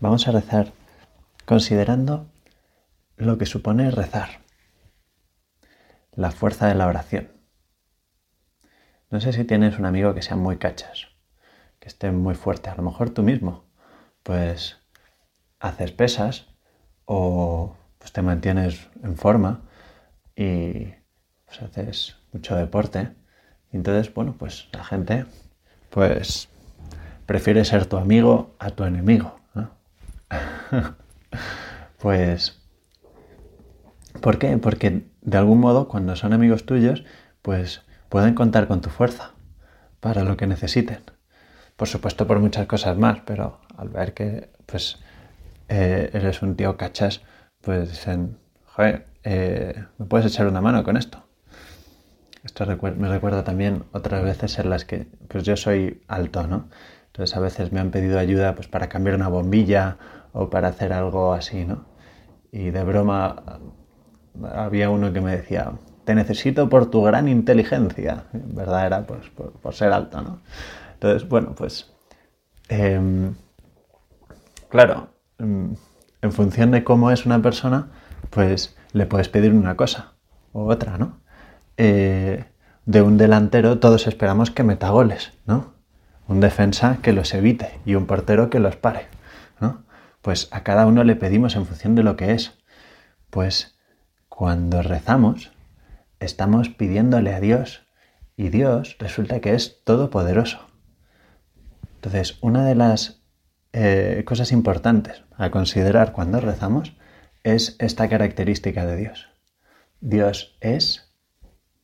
vamos a rezar considerando lo que supone rezar, la fuerza de la oración. No sé si tienes un amigo que sea muy cachas, que esté muy fuerte, a lo mejor tú mismo, pues haces pesas o pues te mantienes en forma y pues haces mucho deporte. Entonces, bueno, pues la gente pues prefiere ser tu amigo a tu enemigo. pues, ¿por qué? Porque de algún modo cuando son amigos tuyos, pues pueden contar con tu fuerza para lo que necesiten. Por supuesto por muchas cosas más, pero al ver que pues eh, eres un tío cachas, pues dicen, joder, eh, ¿me puedes echar una mano con esto? Esto me recuerda también otras veces en las que, pues yo soy alto, ¿no? Entonces a veces me han pedido ayuda pues para cambiar una bombilla o para hacer algo así, ¿no? Y de broma había uno que me decía, te necesito por tu gran inteligencia. En verdad era pues por, ser alto, ¿no? Entonces, bueno, pues... Em, claro, em, en función de cómo es una persona, pues le puedes pedir una cosa u otra, ¿no? Eh, de un delantero todos esperamos que meta goles, ¿no? Un defensa que los evite y un portero que los pare, ¿no? Pues a cada uno le pedimos en función de lo que es. Pues cuando rezamos, estamos pidiéndole a Dios y Dios resulta que es todopoderoso. Entonces, una de las eh, cosas importantes a considerar cuando rezamos es esta característica de Dios. Dios es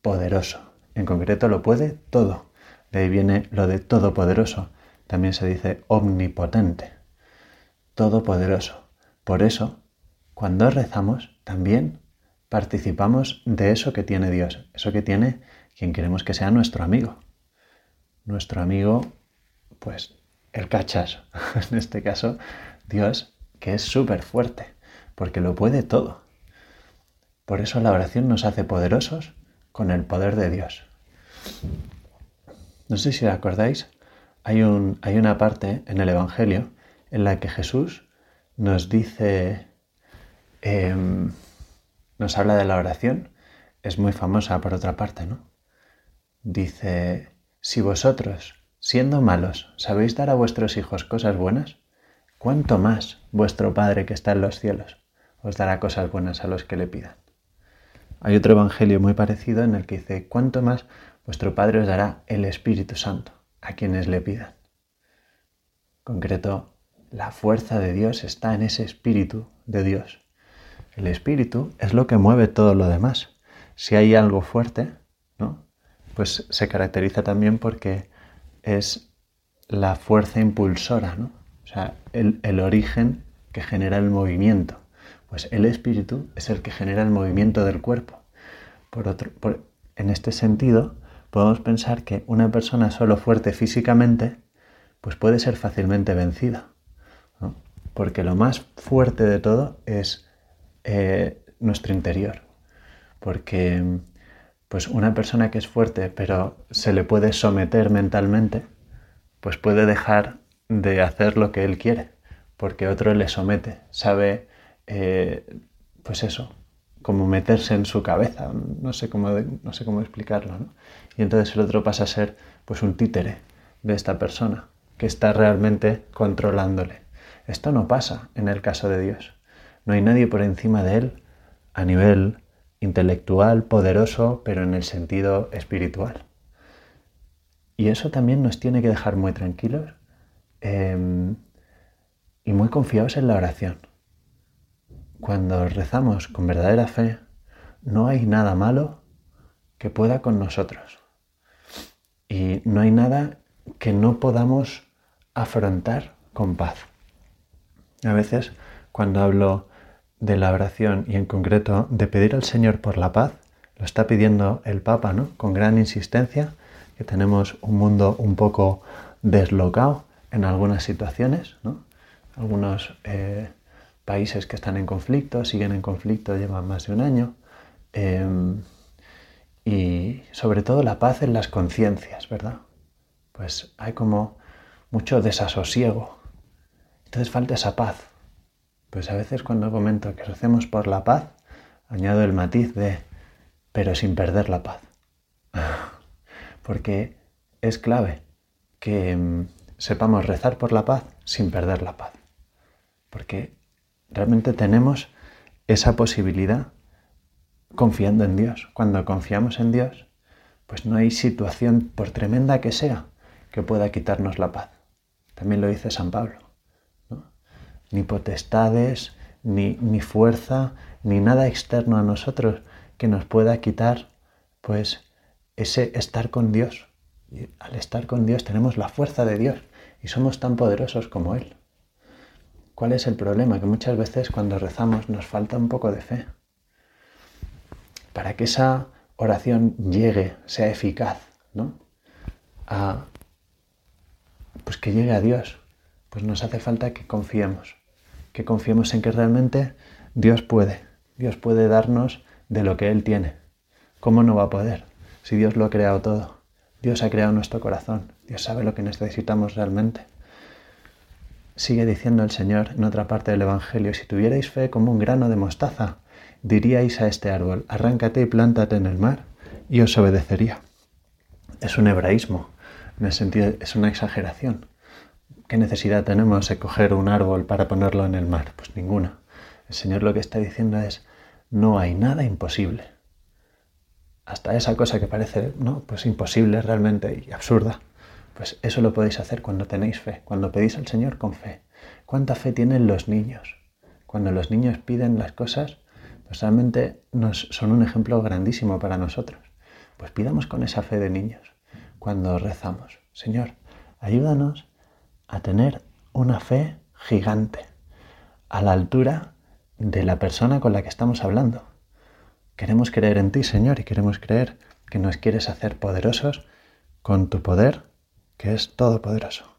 poderoso. En concreto lo puede todo. De ahí viene lo de todopoderoso. También se dice omnipotente. Todopoderoso. Por eso, cuando rezamos, también participamos de eso que tiene Dios, eso que tiene quien queremos que sea nuestro amigo. Nuestro amigo, pues, el cachas, en este caso, Dios, que es súper fuerte, porque lo puede todo. Por eso la oración nos hace poderosos con el poder de Dios. No sé si os acordáis, hay, un, hay una parte en el Evangelio en la que Jesús nos dice, em, nos habla de la oración, es muy famosa por otra parte, ¿no? Dice, si vosotros, siendo malos, sabéis dar a vuestros hijos cosas buenas, ¿cuánto más vuestro Padre que está en los cielos os dará cosas buenas a los que le pidan? Hay otro evangelio muy parecido en el que dice, ¿cuánto más vuestro Padre os dará el Espíritu Santo a quienes le pidan? concreto, la fuerza de Dios está en ese Espíritu de Dios. El Espíritu es lo que mueve todo lo demás. Si hay algo fuerte, ¿no? pues se caracteriza también porque es la fuerza impulsora, ¿no? o sea, el, el origen que genera el movimiento. Pues el espíritu es el que genera el movimiento del cuerpo. Por otro, en este sentido, podemos pensar que una persona solo fuerte físicamente, pues puede ser fácilmente vencida. Porque lo más fuerte de todo es eh, nuestro interior. Porque pues una persona que es fuerte pero se le puede someter mentalmente, pues puede dejar de hacer lo que él quiere, porque otro le somete, sabe eh, pues eso, como meterse en su cabeza, no sé cómo, no sé cómo explicarlo. Y entonces el otro pasa a ser pues un títere de esta persona que está realmente controlándole. Esto no pasa en el caso de Dios. No hay nadie por encima de él a nivel intelectual, poderoso, pero en el sentido espiritual. Y eso también nos tiene que dejar muy tranquilos em, y muy confiados en la oración. Cuando rezamos con verdadera fe, no hay nada malo que pueda con nosotros. Y no hay nada que no podamos afrontar con paz. A veces, cuando hablo de la oración y en concreto de pedir al Señor por la paz, lo está pidiendo el Papa, ¿no? Con gran insistencia, que tenemos un mundo un poco deslocado en algunas situaciones, ¿no? Algunos eh, países que están en conflicto, siguen en conflicto, llevan más de un año. Em, y sobre todo la paz en las conciencias, ¿verdad? Pues hay como mucho desasosiego. Entonces falta esa paz. Pues a veces cuando comento que recemos por la paz, añado el matiz de pero sin perder la paz. Porque es clave que mm, sepamos rezar por la paz sin perder la paz. Porque realmente tenemos esa posibilidad confiando en Dios. Cuando confiamos en Dios, pues no hay situación, por tremenda que sea, que pueda quitarnos la paz. También lo dice San Pablo. Ni potestades, ni, ni fuerza, ni nada externo a nosotros que nos pueda quitar, pues, ese estar con Dios. Y al estar con Dios tenemos la fuerza de Dios y somos tan poderosos como Él. ¿Cuál es el problema? Que muchas veces cuando rezamos nos falta un poco de fe. Para que esa oración llegue, sea eficaz, ¿no? Pues que llegue a Dios, pues nos hace falta que confiemos, que confiemos en que realmente Dios puede, Dios puede darnos de lo que Él tiene. ¿Cómo no va a poder? Si Dios lo ha creado todo. Dios ha creado nuestro corazón. Dios sabe lo que necesitamos realmente. Sigue diciendo el Señor en otra parte del Evangelio, si tuvierais fe como un grano de mostaza, diríais a este árbol, arráncate y plántate en el mar, y os obedecería. Es un hebraísmo, en el sentido, es una exageración. ¿Qué necesidad tenemos de coger un árbol para ponerlo en el mar? Pues ninguna. El Señor lo que está diciendo es, no hay nada imposible. Hasta esa cosa que parece, no, pues imposible realmente y absurda. Pues eso lo podéis hacer cuando tenéis fe, cuando pedís al Señor con fe. ¿Cuánta fe tienen los niños? Cuando los niños piden las cosas, pues realmente nos, son un ejemplo grandísimo para nosotros. Pues pidamos con esa fe de niños cuando rezamos. Señor, ayúdanos a tener una fe gigante, a la altura de la persona con la que estamos hablando. Queremos creer en ti, Señor, y queremos creer que nos quieres hacer poderosos con tu poder, que es todopoderoso.